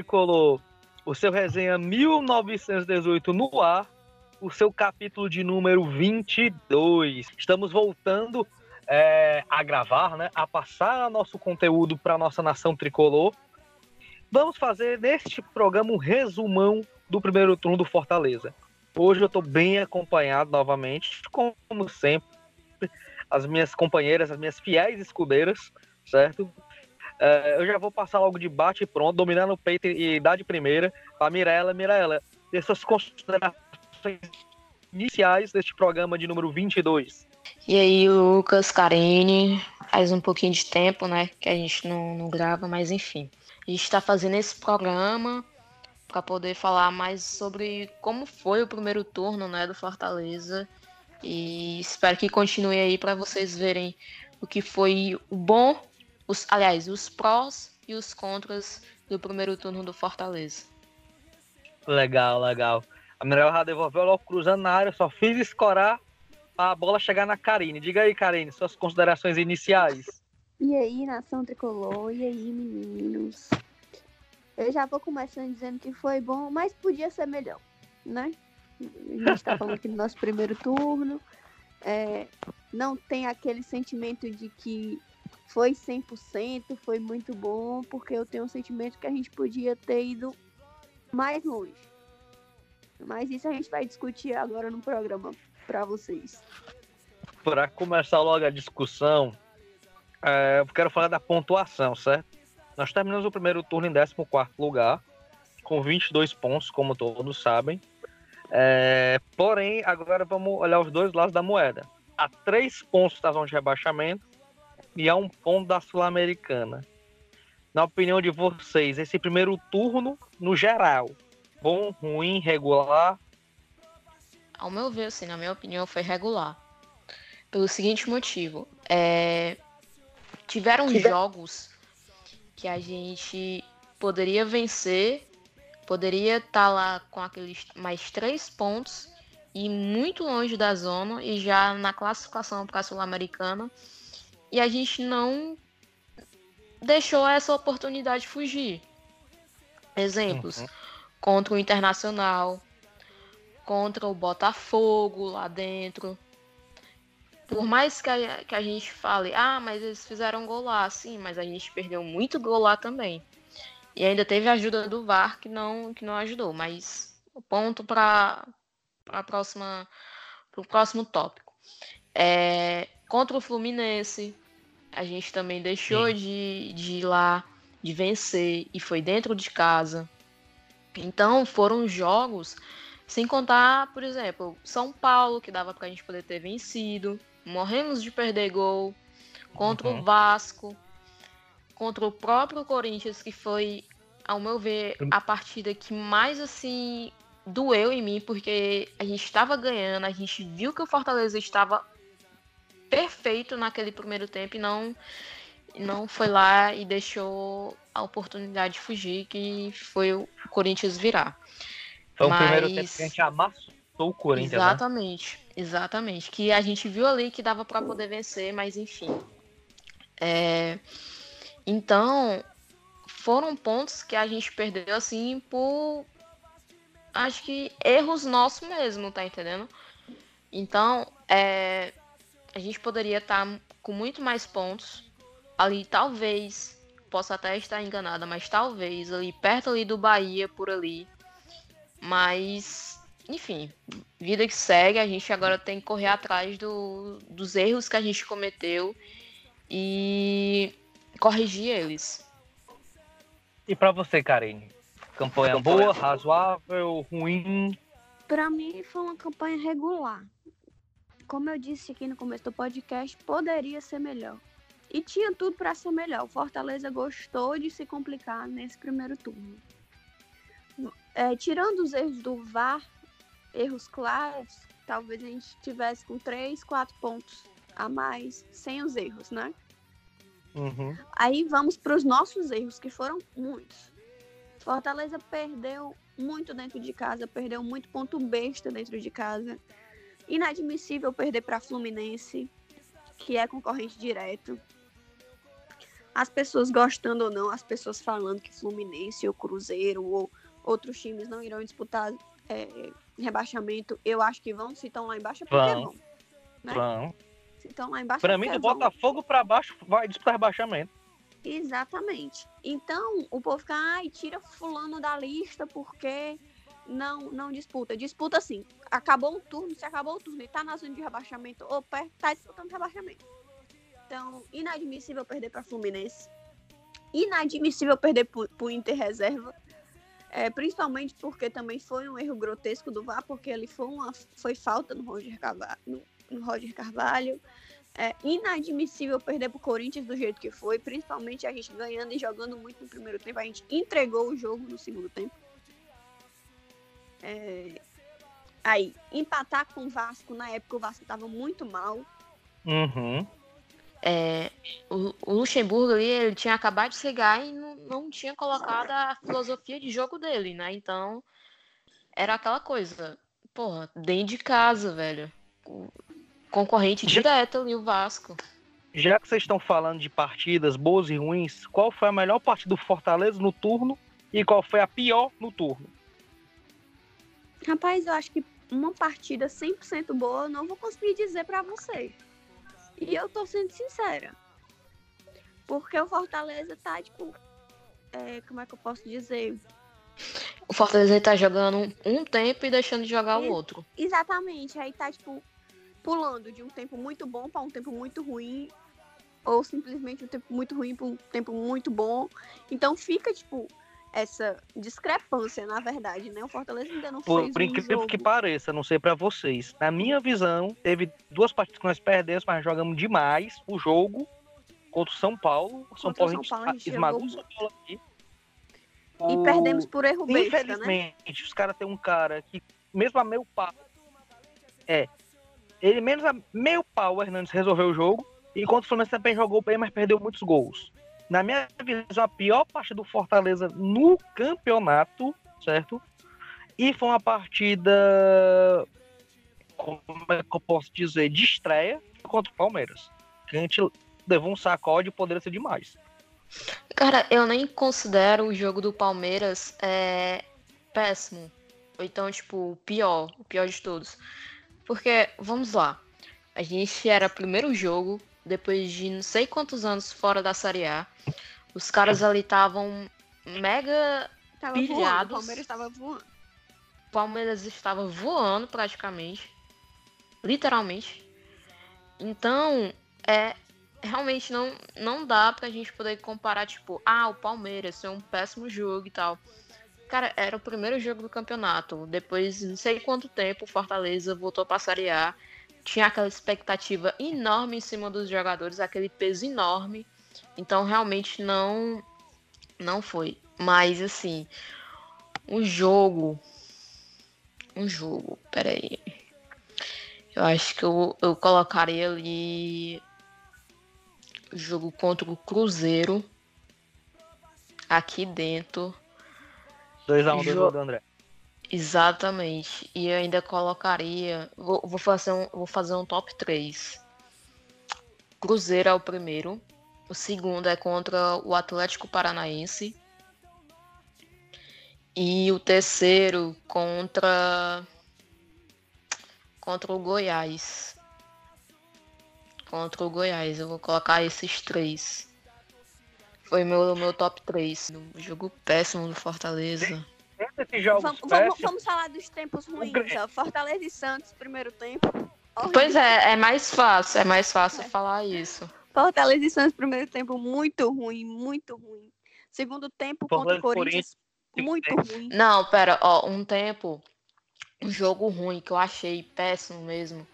tricolor, o seu resenha 1918 no ar, o seu capítulo de número 22. Estamos voltando é, a gravar, né, a passar nosso conteúdo para nossa nação tricolor. Vamos fazer neste programa um resumão do primeiro turno do Fortaleza. Hoje eu estou bem acompanhado novamente, como sempre, as minhas companheiras, as minhas fiéis escudeiras, certo? É, eu já vou passar logo de bate e pronto, dominando o peito e dar de primeira para Mirella. Mirella, e suas considerações iniciais deste programa de número 22. E aí, Lucas, Karine, faz um pouquinho de tempo, né, que a gente não, não grava, mas enfim. A gente está fazendo esse programa para poder falar mais sobre como foi o primeiro turno, né, do Fortaleza. E espero que continue aí para vocês verem o que foi o bom os, aliás, os prós e os contras do primeiro turno do Fortaleza. Legal, legal. A Mirella já devolveu logo cruzando na área, só fiz escorar a bola chegar na Karine. Diga aí, Karine, suas considerações iniciais. E aí, nação tricolor, e aí, meninos? Eu já vou começando dizendo que foi bom, mas podia ser melhor, né? A gente tá falando aqui do nosso primeiro turno. É, não tem aquele sentimento de que foi 100%, foi muito bom, porque eu tenho um sentimento que a gente podia ter ido mais longe. Mas isso a gente vai discutir agora no programa para vocês. Para começar logo a discussão, é, eu quero falar da pontuação, certo? Nós terminamos o primeiro turno em 14 lugar, com 22 pontos, como todos sabem. É, porém, agora vamos olhar os dois lados da moeda. Há três pontos da zona de rebaixamento e a um ponto da Sul-Americana. Na opinião de vocês, esse primeiro turno, no geral, bom, ruim, regular? Ao meu ver, assim, na minha opinião, foi regular. Pelo seguinte motivo. É... Tiveram que jogos que a gente poderia vencer, poderia estar tá lá com aqueles mais três pontos e muito longe da zona e já na classificação para a Sul-Americana e a gente não deixou essa oportunidade fugir. Exemplos: uhum. contra o Internacional, contra o Botafogo lá dentro. Por mais que a, que a gente fale, ah, mas eles fizeram gol lá, sim, mas a gente perdeu muito gol lá também. E ainda teve a ajuda do VAR que não, que não ajudou. Mas o ponto para a próxima para o próximo tópico. É, contra o Fluminense, a gente também deixou de, de ir lá, de vencer, e foi dentro de casa. Então foram jogos, sem contar, por exemplo, São Paulo, que dava para a gente poder ter vencido. Morremos de perder gol contra uhum. o Vasco, contra o próprio Corinthians, que foi, ao meu ver, a partida que mais assim doeu em mim, porque a gente estava ganhando, a gente viu que o Fortaleza estava perfeito naquele primeiro tempo e não, não foi lá e deixou a oportunidade de fugir, que foi o Corinthians virar. Foi Mas... o primeiro tempo que a gente amassou o Corinthians. Né? Exatamente, né? exatamente. Que a gente viu ali que dava para poder vencer, mas enfim. É... Então, foram pontos que a gente perdeu assim por acho que erros nossos mesmo, tá entendendo? Então, é, a gente poderia estar tá com muito mais pontos. Ali, talvez, possa até estar enganada, mas talvez ali perto ali do Bahia, por ali. Mas, enfim, vida que segue, a gente agora tem que correr atrás do, dos erros que a gente cometeu e corrigir eles. E para você, Karine? Campanha boa, razoável, ruim? Para mim foi uma campanha regular como eu disse aqui no começo do podcast, poderia ser melhor. E tinha tudo para ser melhor. O Fortaleza gostou de se complicar nesse primeiro turno. É, tirando os erros do VAR, erros claros, talvez a gente tivesse com três, quatro pontos a mais, sem os erros, né? Uhum. Aí vamos para os nossos erros, que foram muitos. Fortaleza perdeu muito dentro de casa, perdeu muito ponto besta dentro de casa. Inadmissível perder para Fluminense, que é concorrente direto. as pessoas gostando ou não, as pessoas falando que Fluminense ou Cruzeiro ou outros times não irão disputar é, rebaixamento, eu acho que vão, se estão lá embaixo é porque vão. Né? Vão. Se estão lá embaixo é mim, porque do vão. Botafogo pra baixo vai disputar rebaixamento. Exatamente. Então, o povo fica, ai, tira fulano da lista porque não não disputa. Disputa assim. Acabou o turno, se acabou o turno e tá na zona de rebaixamento, ou perto, tá disputando rebaixamento. Então, inadmissível perder para Fluminense. Inadmissível perder pro, pro Inter reserva. É, principalmente porque também foi um erro grotesco do VAR, porque ele foi uma foi falta no Roger Carvalho. No, no Roger Carvalho. É inadmissível perder pro Corinthians do jeito que foi, principalmente a gente ganhando e jogando muito no primeiro tempo. A gente entregou o jogo no segundo tempo. É, Aí, empatar com o Vasco, na época o Vasco tava muito mal. Uhum. É, o, o Luxemburgo ali, ele tinha acabado de chegar e não, não tinha colocado a filosofia de jogo dele, né? Então, era aquela coisa, porra, dentro de casa, velho. Concorrente Já- direto ali, o Vasco. Já que vocês estão falando de partidas boas e ruins, qual foi a melhor partida do Fortaleza no turno e qual foi a pior no turno? Rapaz, eu acho que uma partida 100% boa eu não vou conseguir dizer pra você. E eu tô sendo sincera. Porque o Fortaleza tá, tipo. é, como é que eu posso dizer? O Fortaleza tá jogando um, tempo e deixando de jogar o Isso. outro. Exatamente. Aí tá, tipo, pulando de um tempo muito bom pra um tempo muito ruim. Ou simplesmente um tempo muito ruim pra um tempo muito bom. Então fica, tipo, essa discrepância, na verdade, né? O Fortaleza ainda não Por, fez por incrível jogo. que pareça, não sei pra vocês. Na minha visão, teve duas partidas que nós perdemos, mas jogamos demais. O jogo contra o São Paulo. O São Paulo São Paulo, a gente esmagou o São Paulo aqui. E O- perdemos por erro besta, né? Infelizmente, os caras têm um cara que, mesmo a meio pau, é, ele menos a meio pau, o Hernandes resolveu o jogo, enquanto o Fluminense também jogou bem, mas perdeu muitos gols. Na minha visão, a pior parte do Fortaleza no campeonato, certo? E foi uma partida, como é que eu posso dizer, de estreia contra o Palmeiras. Que a gente levou um sacode e poderia ser demais. Cara, eu nem considero o jogo do Palmeiras é, péssimo. Ou então, tipo, o pior, o pior de todos. Porque, vamos lá, a gente era primeiro jogo, depois de não sei quantos anos fora da Série A. Os caras ali estavam mega. Tava voando, o Pilhados. Palmeiras tava voando. O Palmeiras estava voando praticamente. Literalmente. Então, é. Realmente não, não dá pra gente poder comparar, tipo, ah, o Palmeiras foi um péssimo jogo e tal. Cara, era o primeiro jogo do campeonato. Depois, de não sei quanto tempo, o Fortaleza voltou pra Série A. Tinha aquela expectativa enorme em cima dos jogadores, aquele peso enorme. Então, realmente não não foi. Mas, assim, um jogo. Um jogo, peraí. Eu acho que eu, eu colocaria ali. O jogo contra o Cruzeiro. Aqui dentro. 2x1 Jo- do gol do André. Exatamente. E ainda colocaria. Vou, vou fazer um, vou fazer um top 3. Cruzeiro é o primeiro. O segundo é contra o Atlético Paranaense. E o terceiro contra. Contra o Goiás. Contra o Goiás. Eu vou colocar esses três. Foi meu, meu top 3. Jogo péssimo do Fortaleza. Jogos Vamos, vamos, vamos falar dos tempos ruins, ó. Fortaleza e Santos, primeiro tempo. Horrível. Pois é, é mais fácil, é mais fácil É. falar isso. Fortaleza e Santos, primeiro tempo, muito ruim, muito ruim. Segundo tempo contra o Fortaleza Corinthians, muito ruim. Não, pera, ó, um tempo, um jogo ruim que eu achei péssimo mesmo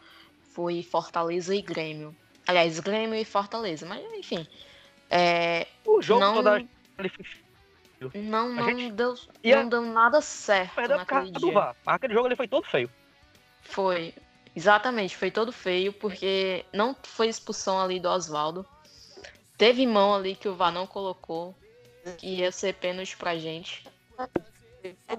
foi Fortaleza e Grêmio. Aliás, Grêmio e Fortaleza, mas enfim. É, o jogo não, toda ele não, não, gente deu, ia- não deu nada certo perdeu naquele do dia. VAR. Mas aquele jogo ele foi todo feio. Foi. Exatamente, foi todo feio, porque não foi expulsão ali do Oswaldo. Teve mão ali que o VAR não colocou, que ia ser pênalti pra gente.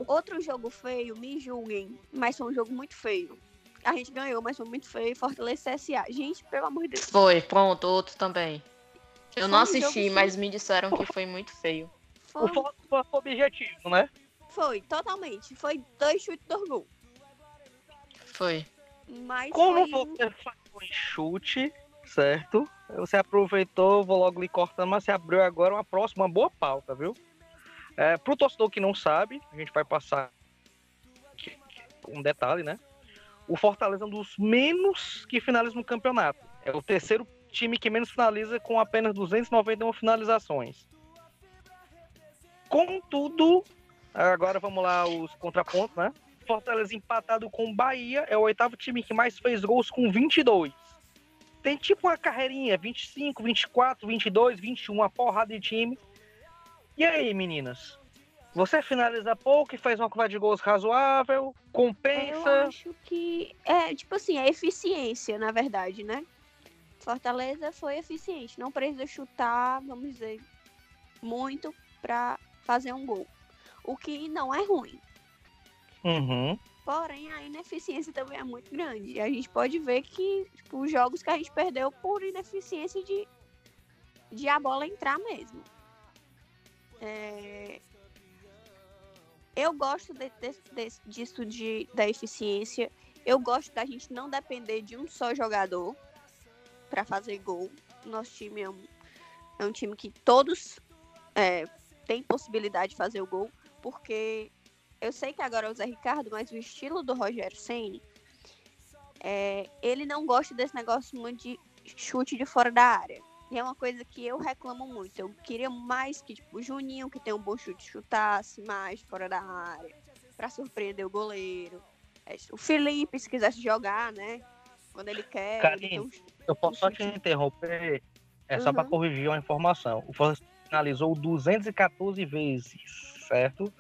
Outro jogo feio, me julguem, mas foi um jogo muito feio. A gente ganhou, mas foi muito feio. Fortaleza CSA. Gente, pelo amor de Deus. Foi, pronto, outro também. Eu não assisti, mas me disseram que foi muito feio. Foi. O foco foi objetivo, né? Foi, totalmente. Foi dois chutes do gol. Foi. Mas Como foi... você falou em chute, certo? Você aproveitou, vou logo lhe cortando, mas você abriu agora uma próxima, uma boa pauta, viu? É, pro torcedor que não sabe, a gente vai passar um detalhe, né? O Fortaleza é um dos menos que finaliza no campeonato. É o terceiro time que menos finaliza com apenas 291 finalizações. Contudo, agora vamos lá os contrapontos, né? Fortaleza empatado com Bahia é o oitavo time que mais fez gols com 22. Tem tipo uma carreirinha, 25, 24, 22, 21, uma porrada de time. E aí, meninas? Você finaliza pouco e faz uma quantidade de gols razoável, compensa? Eu acho que é, tipo assim, é eficiência, na verdade, né? Fortaleza foi eficiente, não precisa chutar, vamos dizer, muito para fazer um gol. O que não é ruim. Uhum. Porém, a ineficiência também é muito grande. E a gente pode ver que tipo, os jogos que a gente perdeu por ineficiência de, de a bola entrar mesmo. É... Eu gosto de, de, de, disso de, da eficiência. Eu gosto da gente não depender de um só jogador para fazer gol. Nosso time é um, é um time que todos é, têm possibilidade de fazer o gol, porque eu sei que agora é o Zé Ricardo, mas o estilo do Rogério Senni, é, ele não gosta desse negócio muito de chute de fora da área. E é uma coisa que eu reclamo muito. Eu queria mais que tipo, o Juninho, que tem um bom chute, chutasse mais fora da área, para surpreender o goleiro. É, o Felipe, se quisesse jogar, né? Quando ele quer. Karine, ele um, eu posso só te interromper? É só uhum. para corrigir uma informação. O finalizou 214 vezes, certo?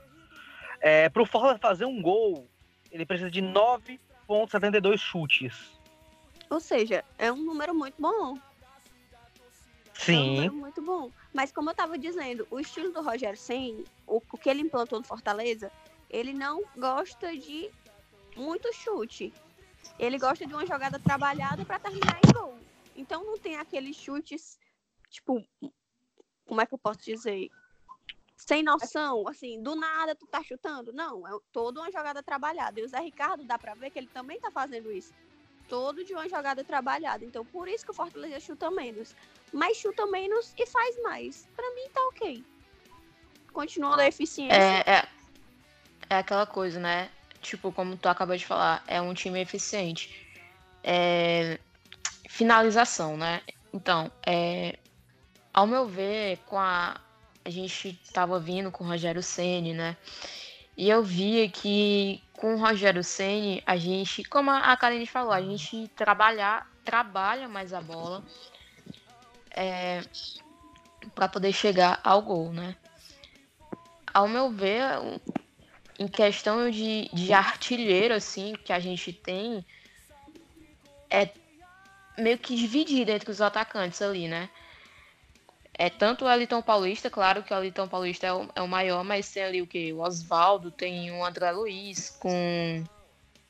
É, para o Fortaleza fazer um gol, ele precisa de 9,72 chutes. Ou seja, é um número muito bom. Sim. É um muito bom. Mas como eu estava dizendo, o estilo do Rogério Senni, o, o que ele implantou no Fortaleza, ele não gosta de muito chute. Ele gosta de uma jogada trabalhada para terminar em gol. Então não tem aqueles chutes, tipo, como é que eu posso dizer? Sem noção, assim, do nada tu tá chutando. Não, é toda uma jogada trabalhada. E o Zé Ricardo dá pra ver que ele também tá fazendo isso. Todo de uma jogada trabalhada. Então, por isso que o Fortaleza chuta menos. Mas chuta menos e faz mais. Pra mim tá ok. Continua a eficiência. É, é, é aquela coisa, né? Tipo, como tu acabou de falar, é um time eficiente. É, finalização, né? Então, é, ao meu ver, com a a gente estava vindo com o Rogério Ceni, né? E eu via que com o Rogério Ceni a gente, como a Karine falou, a gente trabalhar, trabalha mais a bola é, para poder chegar ao gol, né? Ao meu ver, em questão de, de artilheiro assim que a gente tem, é meio que dividido entre os atacantes ali, né? É tanto o Elton Paulista, claro que o Elton Paulista é o, é o maior, mas tem ali o que? O Oswaldo, tem o André Luiz com,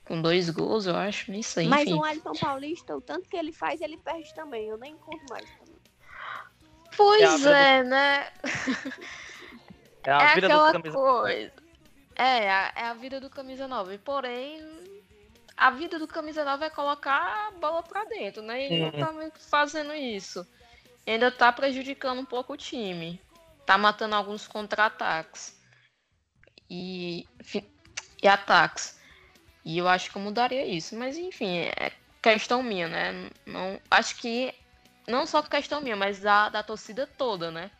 com dois gols, eu acho, nem sei. Mas enfim. o Elton Paulista, o tanto que ele faz, ele perde também. Eu nem conto mais também. Pois é, é né? É a é vida aquela do camisa coisa. É, é a vida do camisa 9. Porém, a vida do camisa 9 é colocar a bola pra dentro, né? E Uhum. não tá fazendo isso. Ainda tá prejudicando um pouco o time. Tá matando alguns contra-ataques. E, e ataques. E eu acho que eu mudaria isso. Mas enfim, é questão minha, né? Não, acho que não só questão minha, mas da, da torcida toda, né?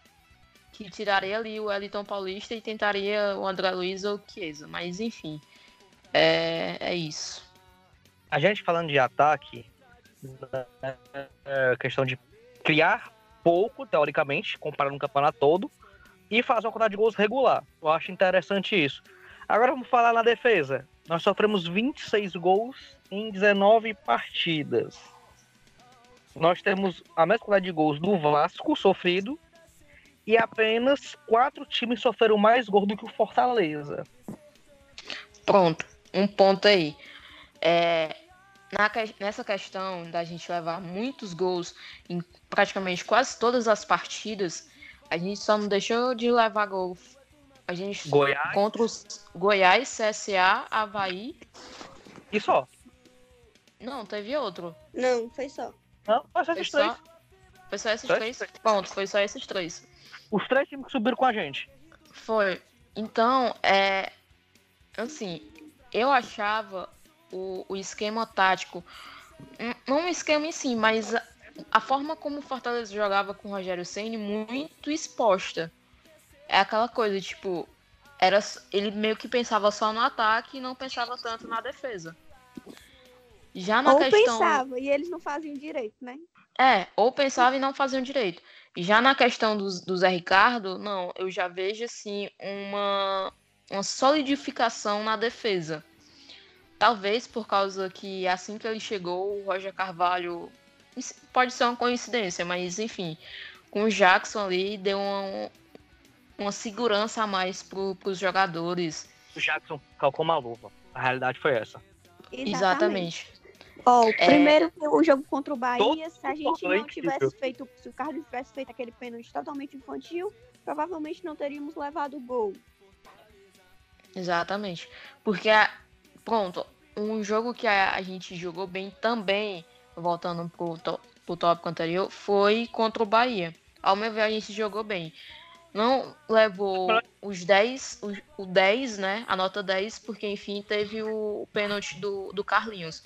Que tiraria ali o Eliton Paulista e tentaria o André Luiz ou o Chiesa. Mas enfim, é, é isso. A gente falando de ataque, é questão de criar pouco, teoricamente, comparado no campeonato todo, e fazer uma quantidade de gols regular. Eu acho interessante isso. Agora vamos falar na defesa. Nós sofremos 26 gols em 19 partidas. Nós temos a mesma quantidade de gols do Vasco sofrido e apenas quatro times sofreram mais gols do que o Fortaleza. Pronto, um ponto aí. É, na, nessa questão da gente levar muitos gols em praticamente quase todas as partidas, a gente só não deixou de levar gol. A gente Goiás. contra os Goiás, CSA, Havaí. E só. Não, teve outro. Não, foi só. Não, foi só Foi esses só, três. foi só esses Só três? três. Ponto, foi só esses três. Os três times que subiram com a gente. Foi. Então, é. Assim, eu achava o, o esquema tático. n- Não o esquema em si, mas a, a forma como o Fortaleza jogava com o Rogério Senni muito exposta. É aquela coisa, tipo. Era, ele meio que pensava só no ataque e não pensava tanto na defesa. Já na Ou questão. pensava, e eles não faziam direito, né? É, ou pensava e não faziam direito. Já na questão do, do Zé Ricardo, não, eu já vejo assim uma, uma solidificação na defesa. Talvez por causa que assim que ele chegou, o Roger Carvalho pode ser uma coincidência, mas enfim, com o Jackson ali deu uma, uma segurança a mais para os jogadores. O Jackson calcou uma luva. A realidade foi essa. Exatamente. Ó, É. primeiro o jogo contra o Bahia, Todo se a gente não tivesse incrível. feito, se o Carlos tivesse feito aquele pênalti totalmente infantil, provavelmente não teríamos levado o gol. Exatamente. Porque, a- pronto, um jogo que a, a gente jogou bem também, voltando pro, to- pro tópico anterior, foi contra o Bahia. Ao meu ver, a gente jogou bem. Não levou os 10, o, o 10, né? A nota 10, porque enfim teve o, o pênalti do, do Carlinhos.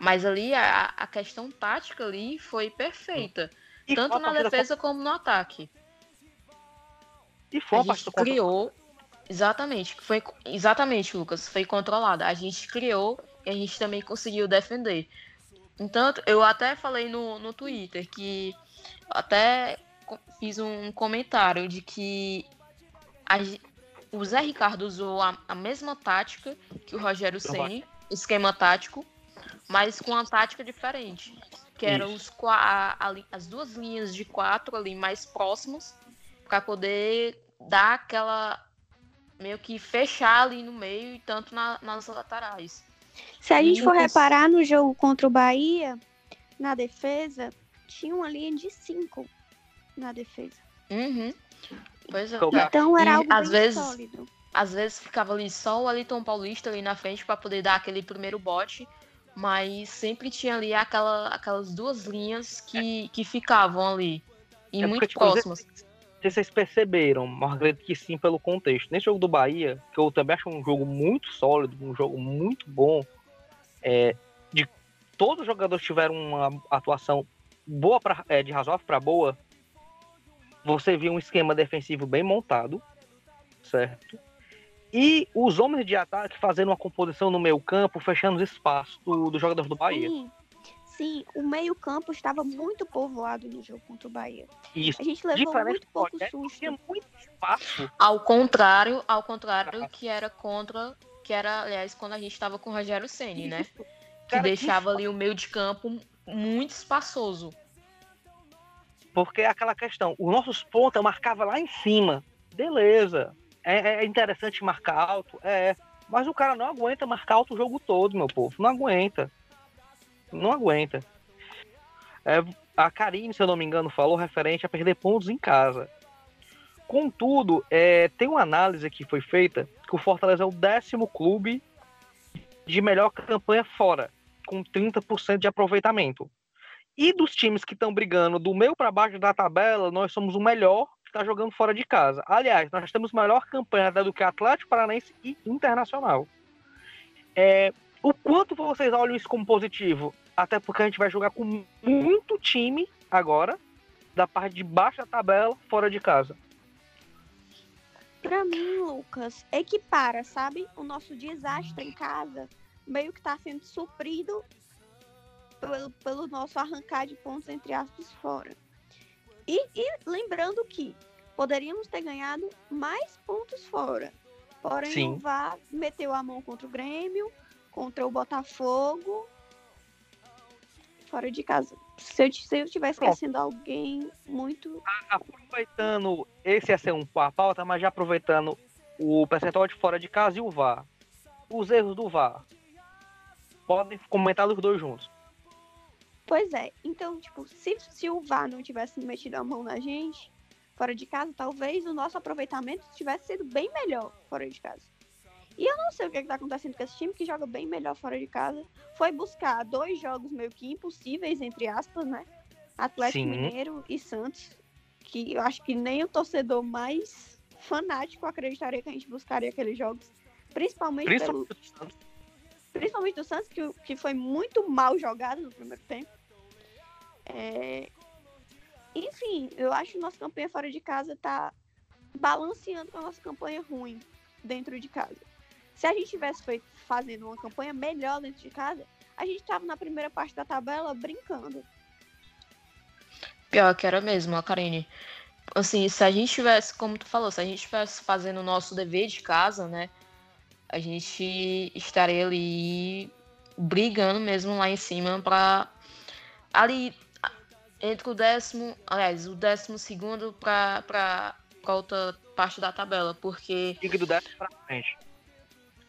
Mas ali a, a questão tática ali foi perfeita. E tanto na defesa como no ataque. E foi A gente partida contra- criou. Exatamente, foi exatamente, Lucas, foi controlada. A gente criou e a gente também conseguiu defender. Então, eu até falei no, no Twitter que até fiz um comentário de que a o Zé Ricardo usou a, a mesma tática que o Rogério Ceni, esquema tático, mas com uma tática diferente. Que eram os, a- a as duas linhas de quatro ali mais próximas para poder dar aquela meio que fechar ali no meio e tanto na- nas laterais. Se a gente for reparar no jogo contra o Bahia, na defesa, tinha uma linha de cinco na defesa. Uhum. Pois é. Então, era E, algo às bem vezes, sólido. Às vezes ficava ali só o Wellington Paulista ali na frente para poder dar aquele primeiro bote, mas sempre tinha ali aquela, aquelas duas linhas que, que ficavam ali e É muito porque, tipo, próximas. Sei se vocês perceberam, mas acredito que sim pelo contexto. Nesse jogo do Bahia, que eu também acho um jogo muito sólido, um jogo muito bom, é, de todos os jogadores tiveram uma atuação boa pra, é, de razoável para boa, você viu um esquema defensivo bem montado, certo? E os homens de ataque fazendo uma composição no meio campo, fechando os espaços do, dos jogadores do Bahia. Sim, sim, o meio-campo estava muito povoado no jogo contra o Bahia. Isso. A gente levou muito pouco susto. tinha muito espaço. Ao contrário, ao contrário que era contra, que era, aliás, quando a gente estava com o Rogério Ceni, né? Que Cara, que deixava ali o meio de campo muito espaçoso. Porque é aquela questão, os nossos pontas marcava lá em cima. Beleza. É, é interessante marcar alto, é. Mas o cara não aguenta marcar alto o jogo todo, meu povo. Não aguenta. Não aguenta. É, a Karine, se eu não me engano, falou referente a perder pontos em casa. Contudo, é, tem uma análise que foi feita que o Fortaleza é o décimo clube de melhor campanha fora, com 30% de aproveitamento. E dos times que estão brigando do meio para baixo da tabela, nós somos o melhor que está jogando fora de casa. Aliás, nós temos melhor campanha do que Atlético Paranaense e Internacional. É, o quanto vocês olham isso como positivo? Até porque a gente vai jogar com muito time agora, da parte de baixo da tabela, fora de casa. Pra mim, Lucas, equipara, sabe? O nosso desastre em casa meio que tá sendo suprido pelo, pelo nosso arrancar de pontos, entre aspas, fora. E, e lembrando que poderíamos ter ganhado mais pontos fora. Porém, Sim. o VAR meteu a mão contra o Grêmio, contra o Botafogo, fora de casa. Se eu, se eu estiver esquecendo alguém muito. Aproveitando, esse ia ser um a pauta, mas já aproveitando o percentual de fora de casa e o VAR. Os erros do VAR. podem comentar os dois juntos. Pois é, então, tipo, se, se o VAR não tivesse metido a mão na gente, fora de casa, talvez o nosso aproveitamento tivesse sido bem melhor fora de casa. E eu não sei o que, está acontecendo com esse time que joga bem melhor fora de casa. Foi buscar dois jogos meio que impossíveis, entre aspas, né? Atlético Sim. Mineiro e Santos. Que eu acho que nem o torcedor mais fanático acreditaria que a gente buscaria aqueles jogos. Principalmente, principalmente pelo. Do Santos. Principalmente do Santos, que, que foi muito mal jogado no primeiro tempo. É... Enfim, eu acho que nossa campanha fora de casa tá balanceando com a nossa campanha ruim dentro de casa. Se a gente tivesse feito fazendo uma campanha melhor dentro de casa, a gente tava na primeira parte da tabela brincando. Pior que era mesmo, a Karine. Assim, se a gente tivesse, como tu falou, se a gente tivesse fazendo o nosso dever de casa, né? A gente estaria ali brigando mesmo lá em cima pra. Ali entre o décimo, aliás, o décimo segundo pra, pra, pra outra parte da tabela, porque. Fica do décimo pra frente.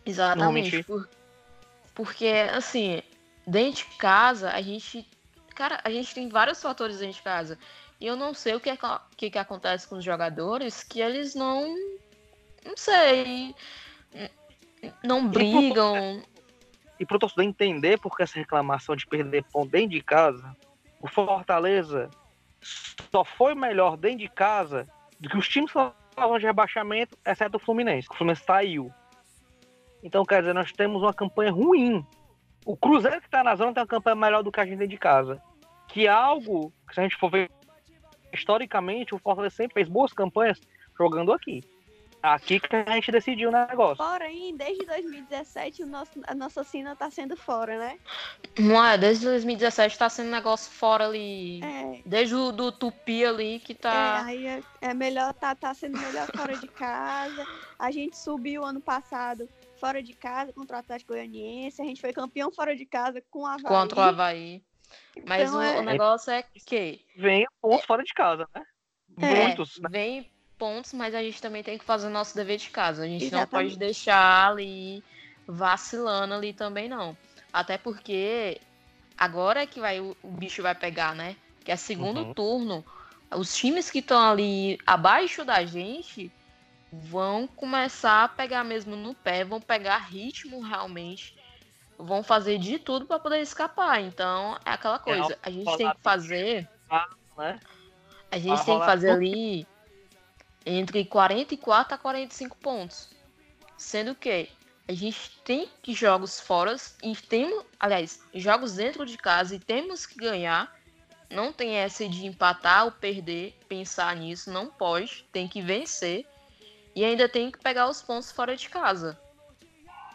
Exatamente. Por, porque, assim, dentro de casa, a gente. Cara, a gente tem vários fatores dentro de casa. E eu não sei o que, é, que, que acontece com os jogadores que eles não. Não sei. Não brigam. E pro torcedor entender por que essa reclamação de perder ponto dentro de casa, o Fortaleza só foi melhor dentro de casa do que os times que estavam de rebaixamento, exceto o Fluminense. O Fluminense saiu. Então, quer dizer, nós temos uma campanha ruim. O Cruzeiro que está na zona tem uma campanha melhor do que a gente dentro de casa. Que é algo, que se a gente for ver historicamente, o Fortaleza sempre fez boas campanhas jogando aqui. Aqui que a gente decidiu o negócio. Porém, desde 2017 o nosso, a nossa sina tá sendo fora, né? Não é, desde 2017 tá sendo negócio fora ali. É. Desde o do Tupi ali que tá. É, aí é, é melhor, tá, tá sendo melhor fora de casa. A gente subiu ano passado fora de casa contra o Atlético Goianiense. A gente foi campeão fora de casa com o Havaí. Contra o Havaí. Mas então, o, é... o, negócio é que. Vem pontos fora de casa, né? É, Muitos. Né? Vem pontos, mas a gente também tem que fazer o nosso dever de casa. A gente Exatamente. não pode deixar ali vacilando ali também, não. Até porque agora é que vai, o, o bicho vai pegar, né? Que é segundo uhum. turno. Os times que estão ali abaixo da gente vão começar a pegar mesmo no pé, vão pegar ritmo realmente, vão fazer de tudo para poder escapar. Então é aquela coisa, a gente tem que fazer, né? a gente tem que fazer ali entre 44 a 45 pontos, sendo que a gente tem que jogos fora e temos, aliás, jogos dentro de casa e temos que ganhar. Não tem essa de empatar ou perder, pensar nisso, não pode, tem que vencer e ainda tem que pegar os pontos fora de casa.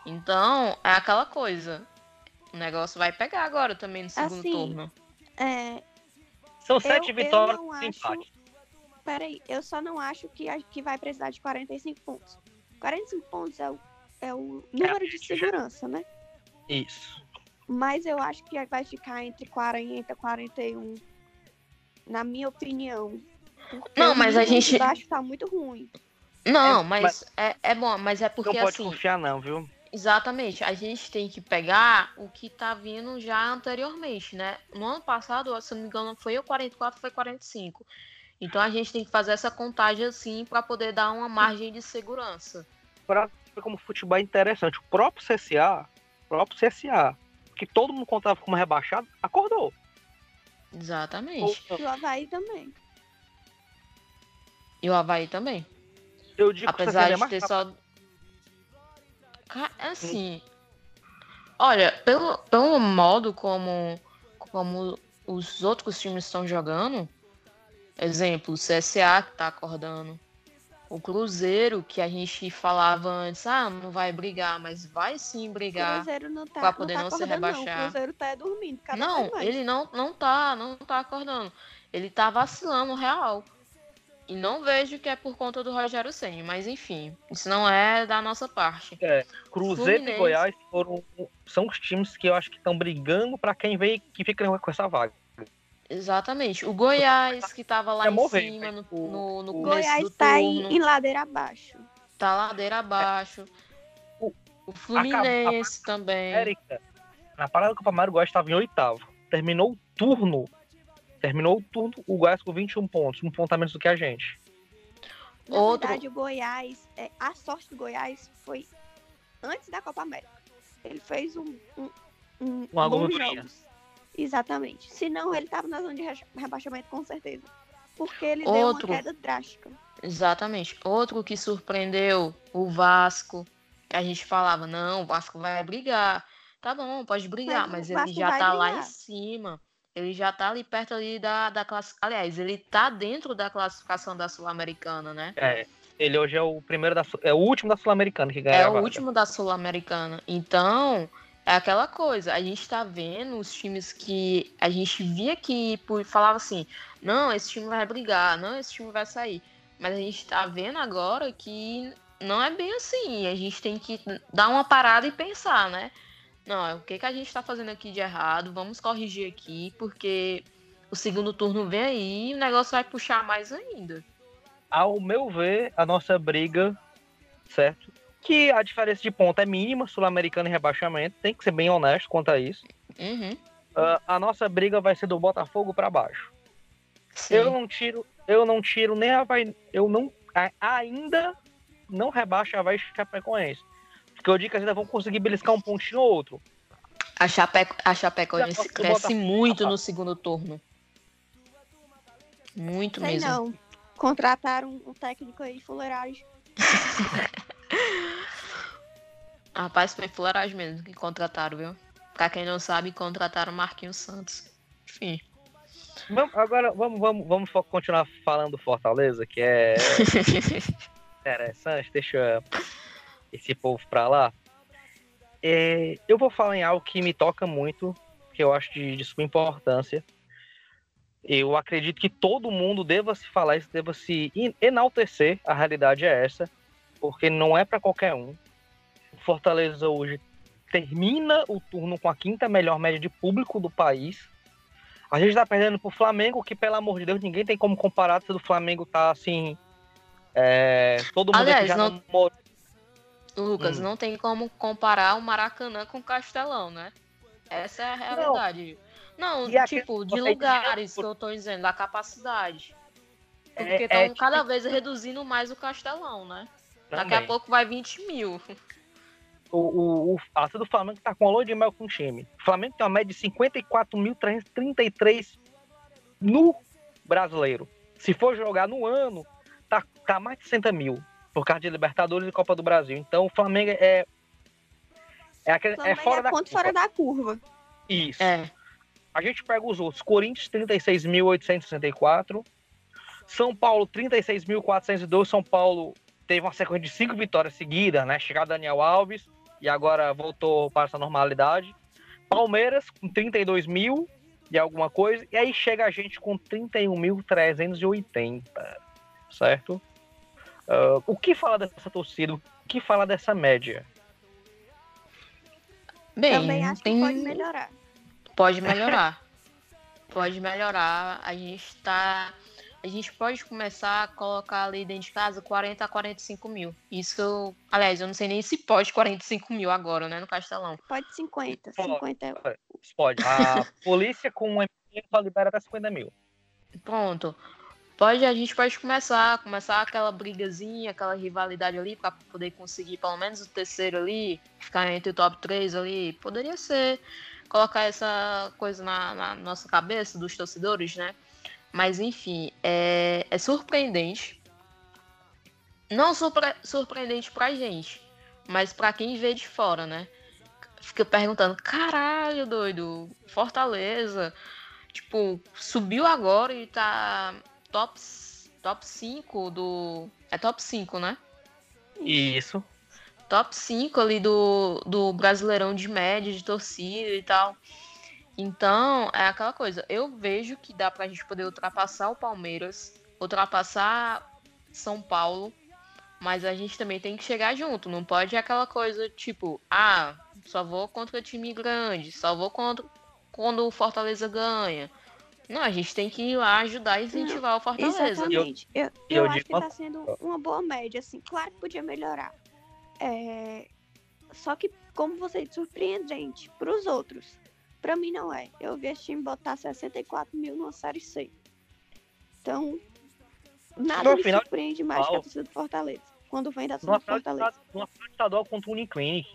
Então, é aquela coisa. O negócio vai pegar agora também no segundo assim, turno. É... São sete eu, vitórias eu acho... empate. Peraí, eu só não acho que, que vai precisar de 45 pontos. 45 pontos é o, é o número é, de segurança, né? Isso. Mas eu acho que vai ficar entre 40 e 41. Na minha opinião. Não, mas a gente. acho que tá muito ruim. Não, é, mas, mas é, é, bom, mas é porque não pode assim. confiar, não, viu? Exatamente. A gente tem que pegar o que tá vindo já anteriormente, né? No ano passado, se não me engano, foi o 44, foi 45. Então a gente tem que fazer essa contagem assim para poder dar uma margem de segurança. Para ver como futebol é interessante. O próprio CSA, o próprio CSA, que todo mundo contava como rebaixado, acordou. Exatamente. E o Havaí também. E o Havaí também. Eu digo Apesar que de ter só. É assim. Olha, pelo, pelo modo como, como os outros times estão jogando, exemplo, o CSA que tá acordando, o Cruzeiro, que a gente falava antes, ah, não vai brigar, mas vai sim brigar tá, para poder não, tá não se rebaixar. Não. O Cruzeiro tá dormindo. não, ele não, não tá, não tá acordando. Ele tá vacilando real. E não vejo que é por conta do Rogério Senna, mas enfim, isso não é da nossa parte. É, Cruzeiro Fluminense... e Goiás foram, são os times que eu acho que estão brigando para quem vem que fica com essa vaga. Exatamente. O Goiás, que tava lá em morrer, cima no, no, no começo Goiás do tá turno. em, em ladeira abaixo. Tá ladeira abaixo. O, o Fluminense a, a, também. América, na parada do Copa América o Goiás estava em oitavo. Terminou o turno. Terminou o turno, o Goiás com 21 pontos, um ponto a menos do que a gente. Na Outro- verdade, o Goiás, é, a sorte do Goiás foi antes da Copa América. Ele fez um, um, um Uma bons jogos. Exatamente. Senão ele tava na zona de reba- rebaixamento com certeza. Porque ele deu Outro. uma queda drástica. Exatamente. Outro que surpreendeu, o Vasco. Que a gente falava, não, o Vasco vai brigar. Tá bom, pode brigar, Mas mas, ele já tá lá em brigar. cima. Ele já tá ali perto ali da, da classe. Aliás, ele tá dentro da classificação da Sul-Americana, né? É, ele hoje é o primeiro da Sul- é o último da Sul-Americana que ganha É o último da Sul-Americana. Então, é aquela coisa. A gente tá vendo os times que a gente via que falava assim: não, esse time vai brigar, não, esse time vai sair. Mas a gente tá vendo agora que não é bem assim. A gente tem que dar uma parada e pensar, né? Não, o que, que a gente tá fazendo aqui de errado? Vamos corrigir aqui, porque o segundo turno vem aí e o negócio vai puxar mais ainda. Ao meu ver, a nossa briga, certo? Que a diferença de ponto é mínima, Sul-Americana e rebaixamento, tem que ser bem honesto quanto a isso. Uhum. Ah, a nossa briga vai ser do Botafogo para baixo. Sim. Eu não tiro, eu não tiro nem a vai, eu não a- ainda não rebaixo a vai Chapecoense. Porque eu digo que eles ainda vão conseguir beliscar um pontinho ou outro. A, Chapeco, a Chapecoense cresce muito no segundo turno. Muito Sei mesmo. não. Contrataram um técnico aí, fuleiragem. Rapaz, foi fuleiragem mesmo que contrataram, viu? Pra quem não sabe, contrataram Marquinhos Santos. Enfim. Vamos- agora vamos, vamos, vamos continuar falando do Fortaleza, que é interessante, deixa esse povo pra lá. É, eu vou falar em algo que me toca muito, que eu acho de, de sua importância. Eu acredito que todo mundo deva se falar isso, deva se en- enaltecer. A realidade é essa, porque não é pra qualquer um. O Fortaleza hoje termina o turno com a quinta melhor média de público do país. A gente tá perdendo pro Flamengo, que pelo amor de Deus, ninguém tem como comparar se o Flamengo tá assim. é, todo mundo Aliás, aqui já não- namorou. Lucas, Hum. não tem como comparar o Maracanã com o Castelão, né? Essa é a realidade. Não, aquele tipo, de lugares que eu tô dizendo, da capacidade. É- Porque é estão tipo- cada vez reduzindo mais o Castelão, né? Daqui a Também. pouco vai 20 mil. O, o, o, do Flamengo tá com a lua de mel com o time. O Flamengo tem uma média de 54.333 no brasileiro. Se for jogar no ano, tá, tá mais de 60 mil. Por causa de Libertadores e Copa do Brasil. Então o Flamengo é. É, aquele, é Flamengo fora é da curva. fora da curva. Isso. É. A gente pega os outros. Corinthians, 36.864. São Paulo, 36.402. São Paulo teve uma sequência de cinco vitórias seguidas, né? Chegada Daniel Alves e agora voltou para essa normalidade. Palmeiras, com 32 mil e alguma coisa. E aí chega a gente com 31.380, certo? Ah, o que fala dessa torcida? O que fala dessa média? Bem, Também acho tem... que pode melhorar. Pode melhorar. pode melhorar. A gente tá. A gente pode começar a colocar ali dentro de casa 40 a 45 mil. Isso, aliás, eu não sei nem se pode 45 mil agora, né, no Castelão. Pode 50. Pode. 50 é Pode. A polícia com um MP só libera até 50 mil. Pronto. Pode, a gente pode começar, começar aquela brigazinha, aquela rivalidade ali para poder conseguir pelo menos o terceiro ali, ficar entre o top 3 ali. Poderia ser colocar essa coisa na, na nossa cabeça dos torcedores, né? Mas enfim, é, é surpreendente. Não surpre surpreendente pra gente, mas pra quem vê de fora, né? Fica perguntando, caralho, doido, Fortaleza, tipo, subiu agora e tá top, top 5 do. É top 5, né? Isso. Top 5 ali do, do Brasileirão de média, de torcida e tal. Então, é aquela coisa. Eu vejo que dá pra gente poder ultrapassar o Palmeiras, ultrapassar São Paulo, mas a gente também tem que chegar junto. Não pode aquela coisa tipo, ah, só vou contra time grande, só vou contra quando o Fortaleza ganha. Não, a gente tem que ir lá ajudar e incentivar o Fortaleza. Exatamente. Eu, eu, eu acho digo que uma tá sendo uma boa média, assim. Claro que podia melhorar. É, Só que, como você disse, surpreendente pros outros. Pra mim não é. Eu vi esse time botar 64 mil numa série C. Então, nada No me final, surpreende mais que a torcida do Fortaleza. Quando vem da torcida do Fortaleza. numa final estadual contra o Uniclinic.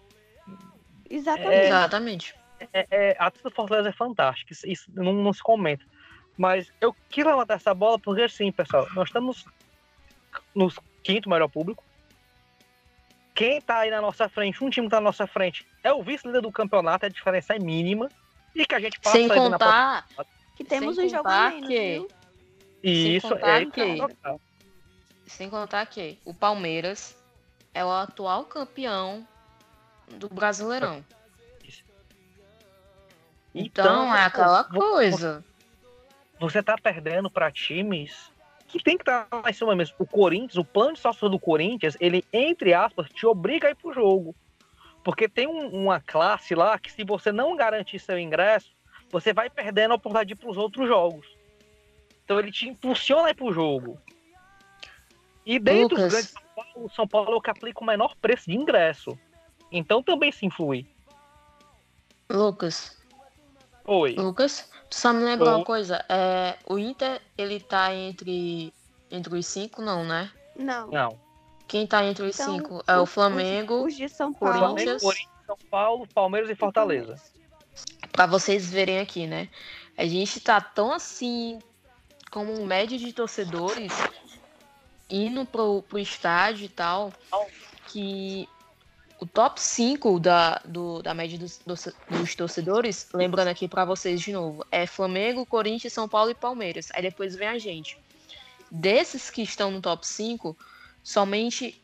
Exatamente. Exatamente. É, é, a torcida do Fortaleza é fantástica. Isso, isso não, não se comenta. Mas eu quis levantar essa bola porque, assim, pessoal, nós estamos no quinto melhor público. Quem tá aí na nossa frente, um time que tá na nossa frente, é o vice-líder do campeonato, a diferença é mínima. E que a gente passa Sem ainda na contar, que temos sem um jogo contar a menos, que- viu? E isso contar é que- total. sem contar que o Palmeiras é o atual campeão do Brasileirão. Então, é aquela coisa. Você tá perdendo para times que tem que estar lá em cima mesmo. O Corinthians, o plano de sócio do Corinthians, ele, entre aspas, te obriga a ir pro jogo. Porque tem um- uma classe lá que se você não garantir seu ingresso, você vai perdendo a oportunidade de ir pros outros jogos. Então ele te impulsiona a ir pro jogo. E dentro Lucas. dos grandes São Paulo, o São Paulo é o que aplica o menor preço de ingresso. Então também se influi. Lucas, Oi. Lucas, tu só me lembra uma coisa. É, o Inter, ele tá entre, entre os cinco, não, né? Não. Não. Quem tá entre os Então, cinco é o Flamengo. Os, de São Paulo. Corinthians. Flamengo, Corinthians, São Paulo, Palmeiras e Fortaleza. Pra vocês verem aqui, né? A gente tá tão assim, como um média de torcedores, indo pro, pro estádio e tal, que o top 5 da, do, da média dos, dos, torcedores, lembrando aqui pra vocês de novo, é Flamengo, Corinthians, São Paulo e Palmeiras. Aí depois vem a gente. Desses que estão no top 5, somente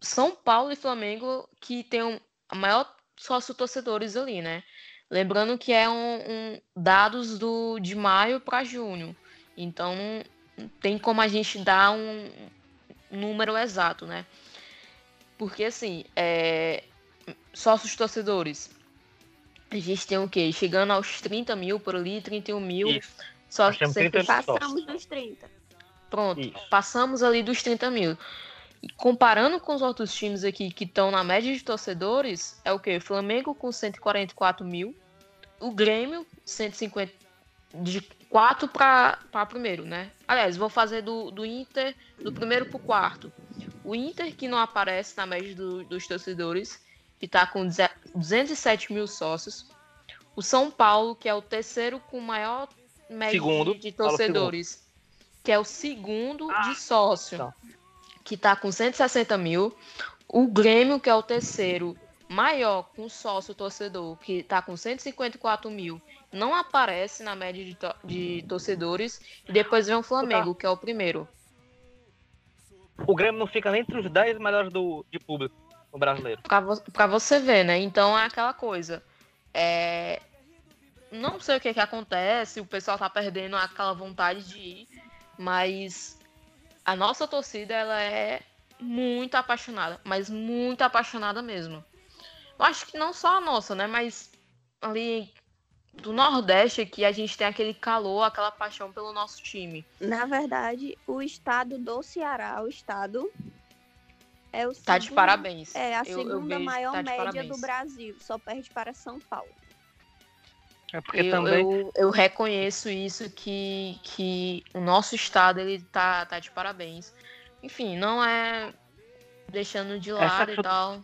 São Paulo e Flamengo que tem um, a maior sócio torcedores ali, né? Lembrando que é um, um dados do, de maio para junho. Então não tem como a gente dar um número exato, né? Porque assim, é, sócios torcedores. A gente tem o quê? Chegando aos 30 mil por ali, 31 mil. Isso. Só 30 de- Passamos dos 30. Pronto, Isso. passamos ali dos 30 mil. E comparando com os outros times aqui que estão na média de torcedores, é o quê? Flamengo com 144 mil, o Grêmio 150, de 4 para primeiro, né? Aliás, vou fazer do, do Inter do primeiro para o quarto. O Inter, que não aparece na média do- dos torcedores, que está com 207 mil sócios. O São Paulo, que é o terceiro com maior média Segundo, de, torcedores, que é o segundo Ah, de sócio, tá. que está com 160 mil. O Grêmio, que é o terceiro maior com sócio torcedor, que está com 154 mil, não aparece na média de, to- de torcedores. E depois vem o Flamengo, que é o primeiro. O Grêmio não fica nem entre os 10 melhores do, de público no brasileiro. Pra, vo pra você ver, né? Então é aquela coisa. É... Não sei o que que acontece, o pessoal tá perdendo aquela vontade de ir, mas a nossa torcida, ela é muito apaixonada, mas muito apaixonada mesmo. Eu acho que não só a nossa, né? Mas ali do Nordeste aqui a gente tem aquele calor, aquela paixão pelo nosso time. Na verdade, o estado do Ceará, o estado é o Tá de segundo- parabéns. É a Eu- eu segunda vejo que maior tá de média parabéns. do Brasil, só perde para São Paulo. É porque Eu, também. eu, eu reconheço isso que, que o nosso estado ele tá, tá de parabéns. Enfim, não é deixando de Essa lado eu- e tal.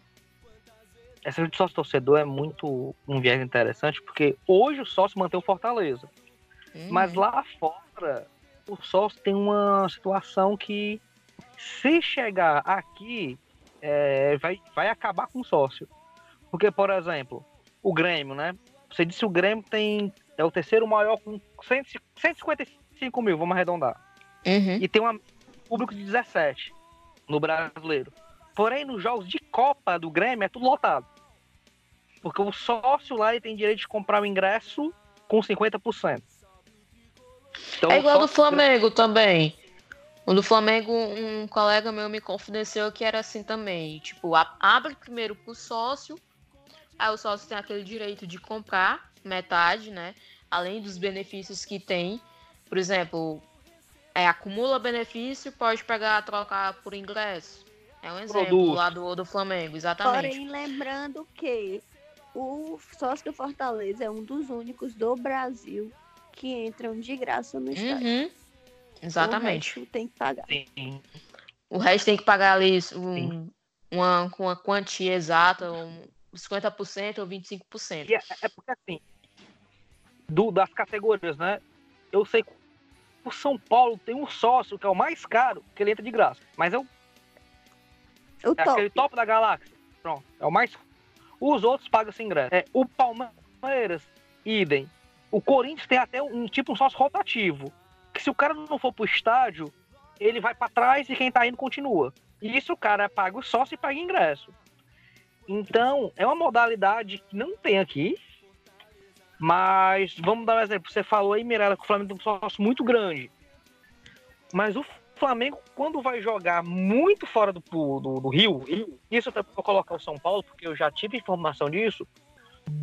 Essa de sócio torcedor é muito um viés interessante, porque hoje o sócio mantém o Fortaleza. Mas lá fora, o sócio tem uma situação que, se chegar aqui, é, vai, vai acabar com o sócio. Porque, por exemplo, o Grêmio, né? Você disse que o Grêmio tem, é o terceiro maior com 100 155 mil, vamos arredondar. Uhum. E tem um público de 17 no brasileiro. Porém, nos jogos de Copa do Grêmio é tudo lotado. Porque o sócio lá ele tem direito de comprar o ingresso com 50%. Então, É o igual do sócio- Flamengo também. O do Flamengo, um colega meu me confidenciou que era assim também. Tipo, abre primeiro pro sócio, aí o sócio tem aquele direito de comprar metade, né? Além dos benefícios que tem. Por exemplo, é, acumula benefício, pode pegar, trocar por ingresso. É um exemplo produto. lá do, do Flamengo, exatamente. Porém, lembrando que o sócio do Fortaleza é um dos únicos do Brasil que entram de graça no estádio. Uhum. Exatamente. O resto tem que pagar. Sim. O resto tem que pagar ali um, uma, uma quantia exata, um 50% ou 25%. E é, é porque assim, do, das categorias, né? Eu sei que o São Paulo tem um sócio que é o mais caro, que ele entra de graça. Mas é o, o é top. aquele top da galáxia. Pronto, é o mais. Os outros pagam sem ingresso. É, o Palmeiras, idem. O Corinthians tem até um tipo um sócio rotativo. Que se o cara não for pro estádio, ele vai para trás e quem tá indo continua. E isso o cara paga o sócio e paga ingresso. Então, é uma modalidade que não tem aqui. Mas vamos dar um exemplo. Você falou aí, Mirella, que o Flamengo tem um sócio muito grande. Mas o Flamengo, quando vai jogar muito fora do, do, do Rio, isso até vou colocar o São Paulo, porque eu já tive informação disso.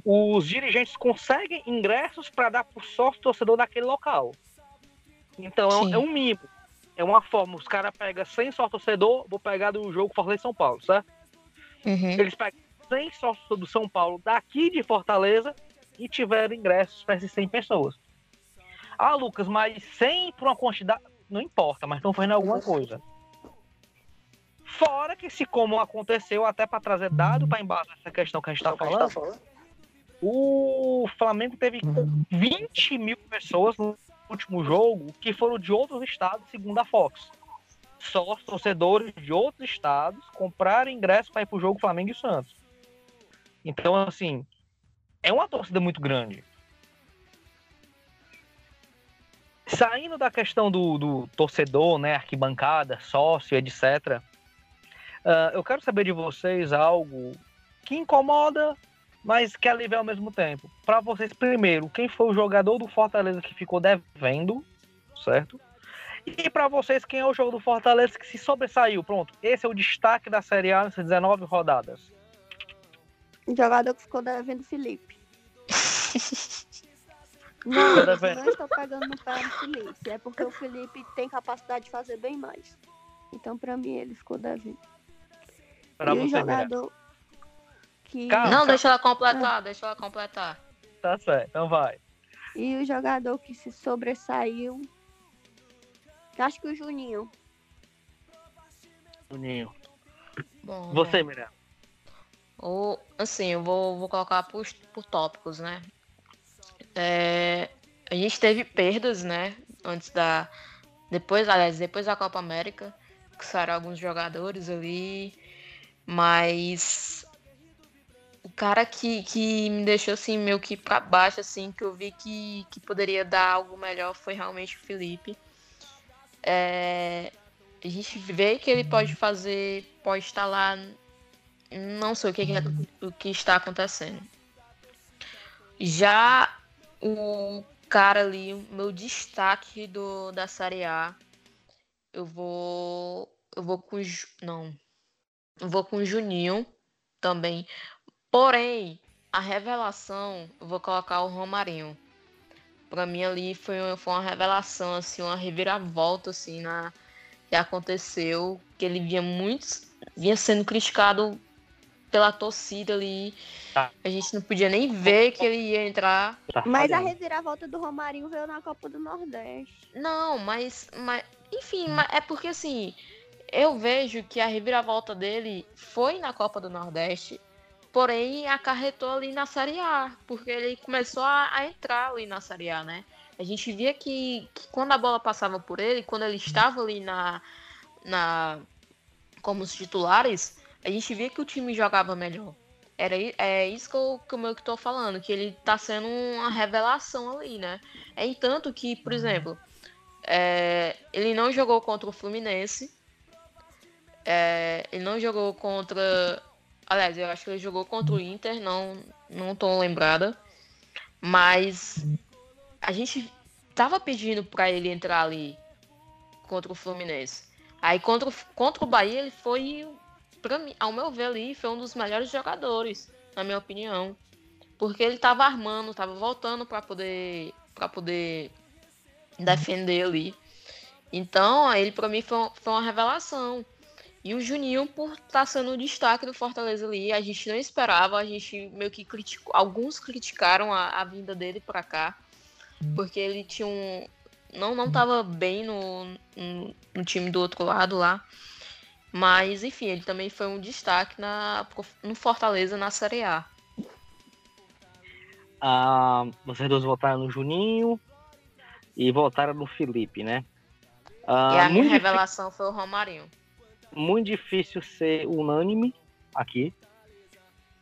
Os dirigentes conseguem ingressos para dar para o sócio torcedor daquele local. Então é, é, um mimo. É uma forma. Os caras pegam 100 sócio torcedor, vou pegar do jogo Fortaleza São Paulo, certo? Uhum. Eles pegam 100 sócios do São Paulo daqui de Fortaleza e tiveram ingressos para essas 100 pessoas. Ah, Lucas, mas 100 por uma quantidade. Não importa, mas estão fazendo alguma coisa. Fora que, se como aconteceu, até para trazer dado para embaixo essa questão que a gente está falando, o Flamengo teve 20 mil pessoas no último jogo que foram de outros estados, segundo a Fox só os torcedores de outros estados compraram ingresso para ir para o jogo Flamengo e Santos. Então, assim, é uma torcida muito grande. Saindo da questão do, do torcedor, né, arquibancada, sócio, etc., uh, eu quero saber de vocês algo que incomoda, mas que alivia ao mesmo tempo. Para vocês, primeiro, quem foi o jogador do Fortaleza que ficou devendo, certo? E para vocês, quem é o jogo do Fortaleza que se sobressaiu? Pronto, esse é o destaque da Série A nessas 19 rodadas. O jogador que ficou devendo Felipe. não, não estou pegando no pé do Felipe. É porque o Felipe tem capacidade de fazer bem mais. Então, para mim, ele ficou devendo. Pra e o jogador que... Calma, não, deixa ela completar, ah. deixa ela completar. Tá certo, então vai. E o jogador que se sobressaiu Acho que o Juninho. Juninho. Bom, Você, Mirella. O, assim, eu vou, vou colocar por, por tópicos, né? É, a gente teve perdas, né? Antes da. Depois, aliás, depois da Copa América, que saíram alguns jogadores ali. Mas o cara que, que me deixou assim meio que para baixo, assim, que eu vi que, que poderia dar algo melhor foi realmente o Felipe. É, a gente vê que ele pode fazer, pode estar lá, não sei o que, o que está acontecendo. Já o cara ali, o meu destaque do, da Série A, eu vou. Eu vou com. Não. Eu vou com Juninho também. Porém, a revelação, eu vou colocar o Romarinho para mim ali foi, foi uma revelação, assim, uma reviravolta, assim, na que aconteceu, que ele vinha muito, vinha sendo criticado pela torcida ali. Tá. A gente não podia nem ver que ele ia entrar. Tá mas a reviravolta do Romarinho veio na Copa do Nordeste. Não, mas, mas enfim, é porque assim, eu vejo que a reviravolta dele foi na Copa do Nordeste porém acarretou ali na Série A, porque ele começou a, a entrar ali na Série A, né? A gente via que, que, quando a bola passava por ele, quando ele estava ali na, na como os titulares, a gente via que o time jogava melhor. Era, é isso que eu, que eu tô falando, que ele tá sendo uma revelação ali, né? É entanto que, por exemplo, é, ele não jogou contra o Fluminense, é, ele não jogou contra Aliás, eu acho que ele jogou contra o Inter, não, não tô lembrada. Mas a gente tava pedindo para ele entrar ali contra o Fluminense. Aí contra contra o Bahia ele foi, para mim, ao meu ver ali, foi um dos melhores jogadores, na minha opinião. Porque ele tava armando, tava voltando para poder para poder defender ali. Então, ele para mim foi, foi uma revelação. E o Juninho, por estar tá sendo o destaque do Fortaleza ali, a gente não esperava, a gente meio que criticou, alguns criticaram a, a vinda dele para cá, porque ele tinha um. Não, não tava bem no, no, no, time do outro lado lá. Mas, enfim, ele também foi um destaque na, no Fortaleza na Série A. Ah, vocês dois votaram no Juninho e votaram no Felipe, né? Ah, e a minha revelação foi o Romarinho muito difícil ser unânime aqui,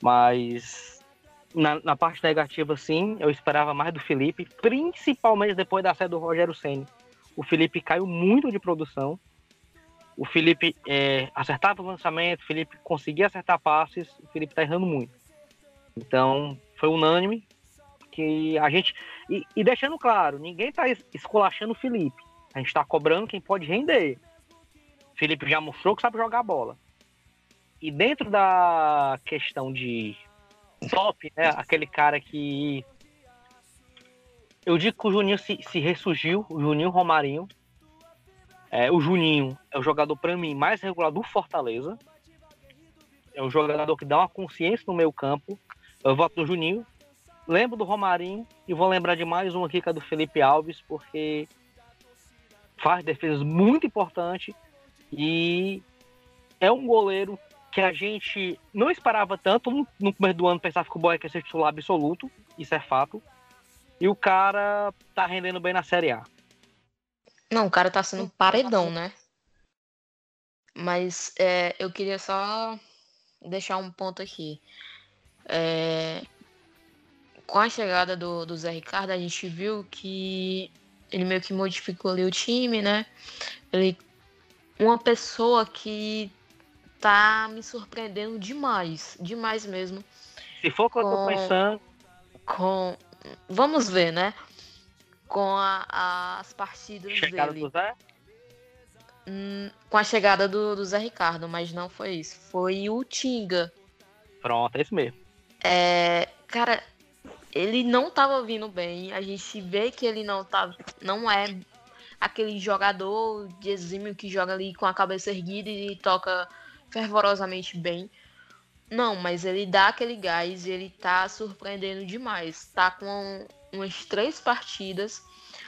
mas na, na, parte negativa, sim, eu esperava mais do Felipe, principalmente depois da saída do Rogério Senni. O Felipe caiu muito de produção. O Felipe é, acertava o lançamento, o Felipe conseguia acertar passes, o Felipe tá errando muito. Então, foi unânime que a gente. E, e deixando claro, ninguém tá esculachando o Felipe. A gente tá cobrando quem pode render. Felipe já mostrou que sabe jogar bola. E dentro da questão de top, né, aquele cara que. Eu digo que o Juninho se, se ressurgiu, o Juninho Romarinho. É, o Juninho é o jogador, para mim, mais regular do Fortaleza. É um jogador que dá uma consciência no meio campo. Eu voto no Juninho. Lembro do Romarinho e vou lembrar de mais um aqui que é do Felipe Alves, porque faz defesas muito importantes e é um goleiro que a gente não esperava tanto. No começo do ano pensava que o Boeck ia ser titular absoluto, isso é fato. E o cara tá rendendo bem na Série A. Não, o cara tá sendo um paredão, né? Mas é, eu queria só deixar um ponto aqui. É, com a chegada do, do Zé Ricardo, a gente viu que ele meio que modificou ali o time, né? Ele uma pessoa que tá me surpreendendo demais, demais mesmo. Se for o que eu tô pensando. Com. Vamos ver, né? Com a, as partidas chegada dele. Do Zé? Hum, com a chegada do, do Zé Ricardo, mas não foi isso. Foi o Tinga. Pronto, é isso mesmo. É, cara, ele não tava vindo bem. A gente vê que ele não tá, não é aquele jogador de exímio que joga ali com a cabeça erguida e toca fervorosamente bem. Não, mas ele dá aquele gás e ele tá surpreendendo demais. Tá com umas três partidas.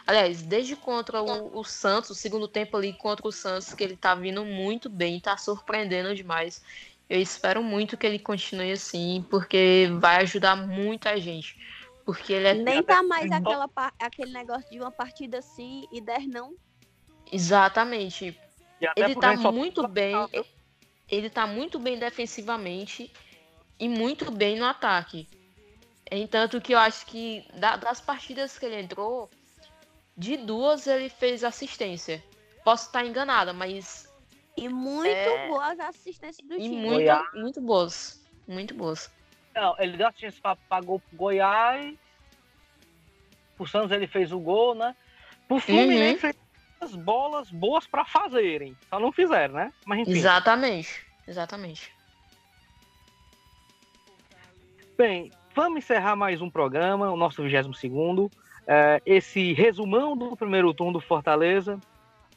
Aliás, desde contra o, o Santos, o segundo tempo ali contra o Santos, que ele tá vindo muito bem, tá surpreendendo demais. Eu espero muito que ele continue assim, porque vai ajudar muita gente. Porque ele é. Nem tá mais aquela, aquele negócio de uma partida assim e der não. Exatamente. Ele tá muito bem. Ele tá muito bem defensivamente e muito bem no ataque. Entanto que eu acho que das partidas que ele entrou, de duas ele fez assistência. Posso estar enganada, mas. E muito é... boas assistências do e time. Muito, muito boas. Muito boas. Não, ele deu assistência para pagou pro Goiás. Pro Santos ele fez o gol, né? Pro Fluminense uhum. as bolas boas para fazerem. Só não fizeram, né? Mas enfim. Exatamente. Exatamente. Bem, vamos encerrar mais um programa, o nosso 22 é, esse resumão do primeiro turno do Fortaleza.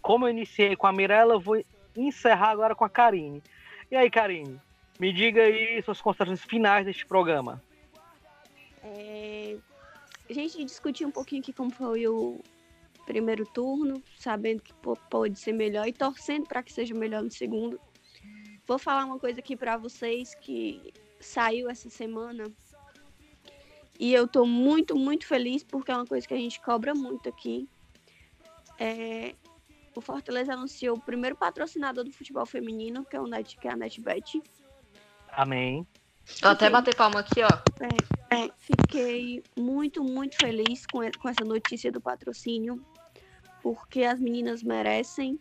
Como eu iniciei com a Mirella, vou encerrar agora com a Karine. E aí, Karine, me diga aí suas considerações finais deste programa. É, a gente discutiu um pouquinho aqui como foi o primeiro turno, sabendo que pode ser melhor e torcendo para que seja melhor no segundo. Vou falar uma coisa aqui para vocês que saiu essa semana e eu tô muito, muito feliz porque é uma coisa que a gente cobra muito aqui. É, o Fortaleza anunciou o primeiro patrocinador do futebol feminino, que é, o Net, que é a NetBet. Amém. Vou até bater palma aqui, ó. É, é, fiquei muito, muito feliz com, com essa notícia do patrocínio, porque as meninas merecem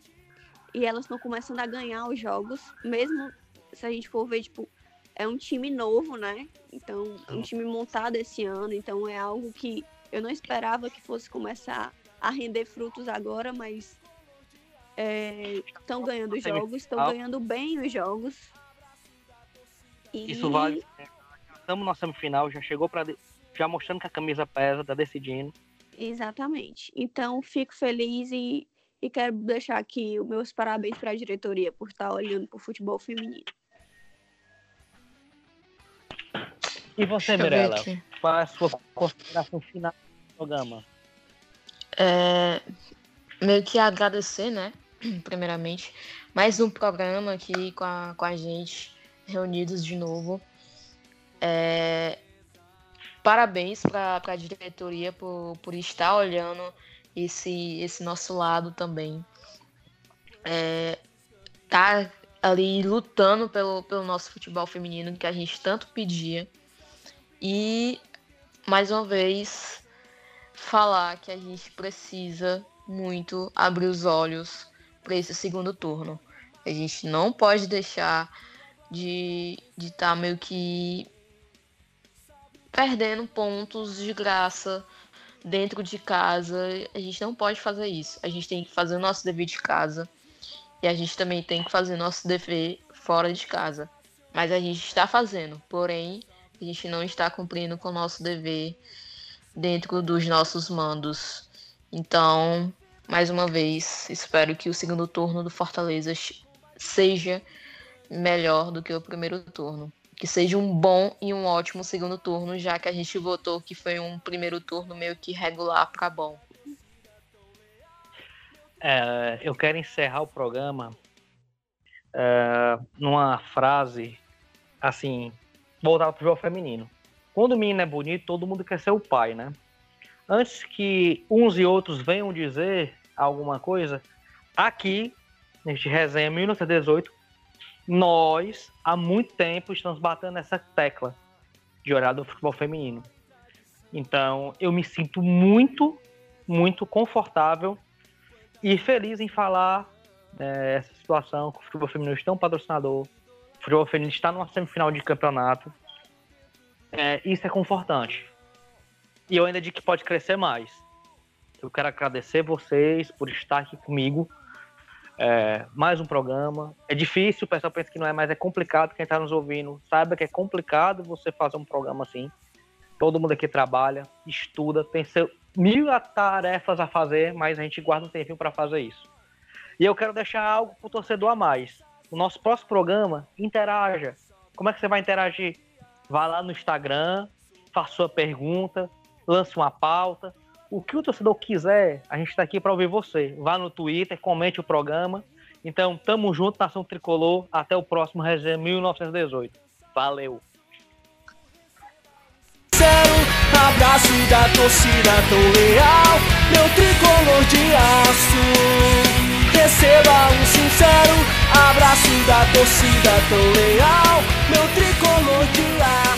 e elas estão começando a ganhar os jogos, mesmo se a gente for ver, tipo, é um time novo, né? Então, é um time montado esse ano, então é algo que eu não esperava que fosse começar a render frutos agora, mas estão é, ganhando jogos, estão ganhando bem os jogos. E... Isso vale. Estamos na semifinal, já chegou para já mostrando que a camisa pesa, tá decidindo. Exatamente. Então fico feliz e E quero deixar aqui os meus parabéns para a diretoria por estar olhando para o futebol feminino. E você, Mirella? Qual é a sua consideração final do programa? É, meio que agradecer, né? Primeiramente, mais um programa aqui com a, com a gente, reunidos de novo. É, parabéns para a diretoria por, por estar olhando esse, esse nosso lado também. É, tá ali lutando pelo, pelo nosso futebol feminino que a gente tanto pedia. E mais uma vez falar que a gente precisa muito abrir os olhos para esse segundo turno. A gente não pode deixar de estar tá meio que perdendo pontos de graça dentro de casa. A gente não pode fazer isso. A gente tem que fazer o nosso dever de casa. E a gente também tem que fazer nosso dever fora de casa. Mas a gente está fazendo. Porém, a gente não está cumprindo com o nosso dever dentro dos nossos mandos. Então, mais uma vez, espero que o segundo turno do Fortaleza seja melhor do que o primeiro turno. Que seja um bom e um ótimo segundo turno, já que a gente votou que foi um primeiro turno meio que regular para bom. É, eu quero encerrar o programa é, numa frase assim, voltada para o jogo feminino. Quando o menino é bonito, todo mundo quer ser o pai, né? Antes que uns e outros venham dizer alguma coisa, aqui, neste resenha 1918, nós, há muito tempo, estamos batendo essa tecla de olhar do futebol feminino. Então, eu me sinto muito, muito confortável e feliz em falar é, essa situação que o futebol feminino está um patrocinador, o futebol feminino está numa semifinal de campeonato. É, isso é confortante. E eu ainda digo que pode crescer mais. Eu quero agradecer vocês por estar aqui comigo. É, mais um programa. É difícil, o pessoal pensa que não é, mas é complicado. Quem está nos ouvindo saiba que é complicado você fazer um programa assim. Todo mundo aqui trabalha, estuda, tem seu, mil tarefas a fazer, mas a gente guarda um tempinho para fazer isso. E eu quero deixar algo para o torcedor a mais. O nosso próximo programa, interaja. Como é que você vai interagir? Vá lá no Instagram, faça sua pergunta, lance uma pauta. O que o torcedor quiser, a gente está aqui para ouvir você. Vá no Twitter, comente o programa. Então, tamo junto, Nação Tricolor. Até o próximo Resenha 1918. Valeu! Abraço da torcida tão leal, meu tricolor de aço. Receba um sincero Abraço da torcida tão leal, meu tricolor de ar.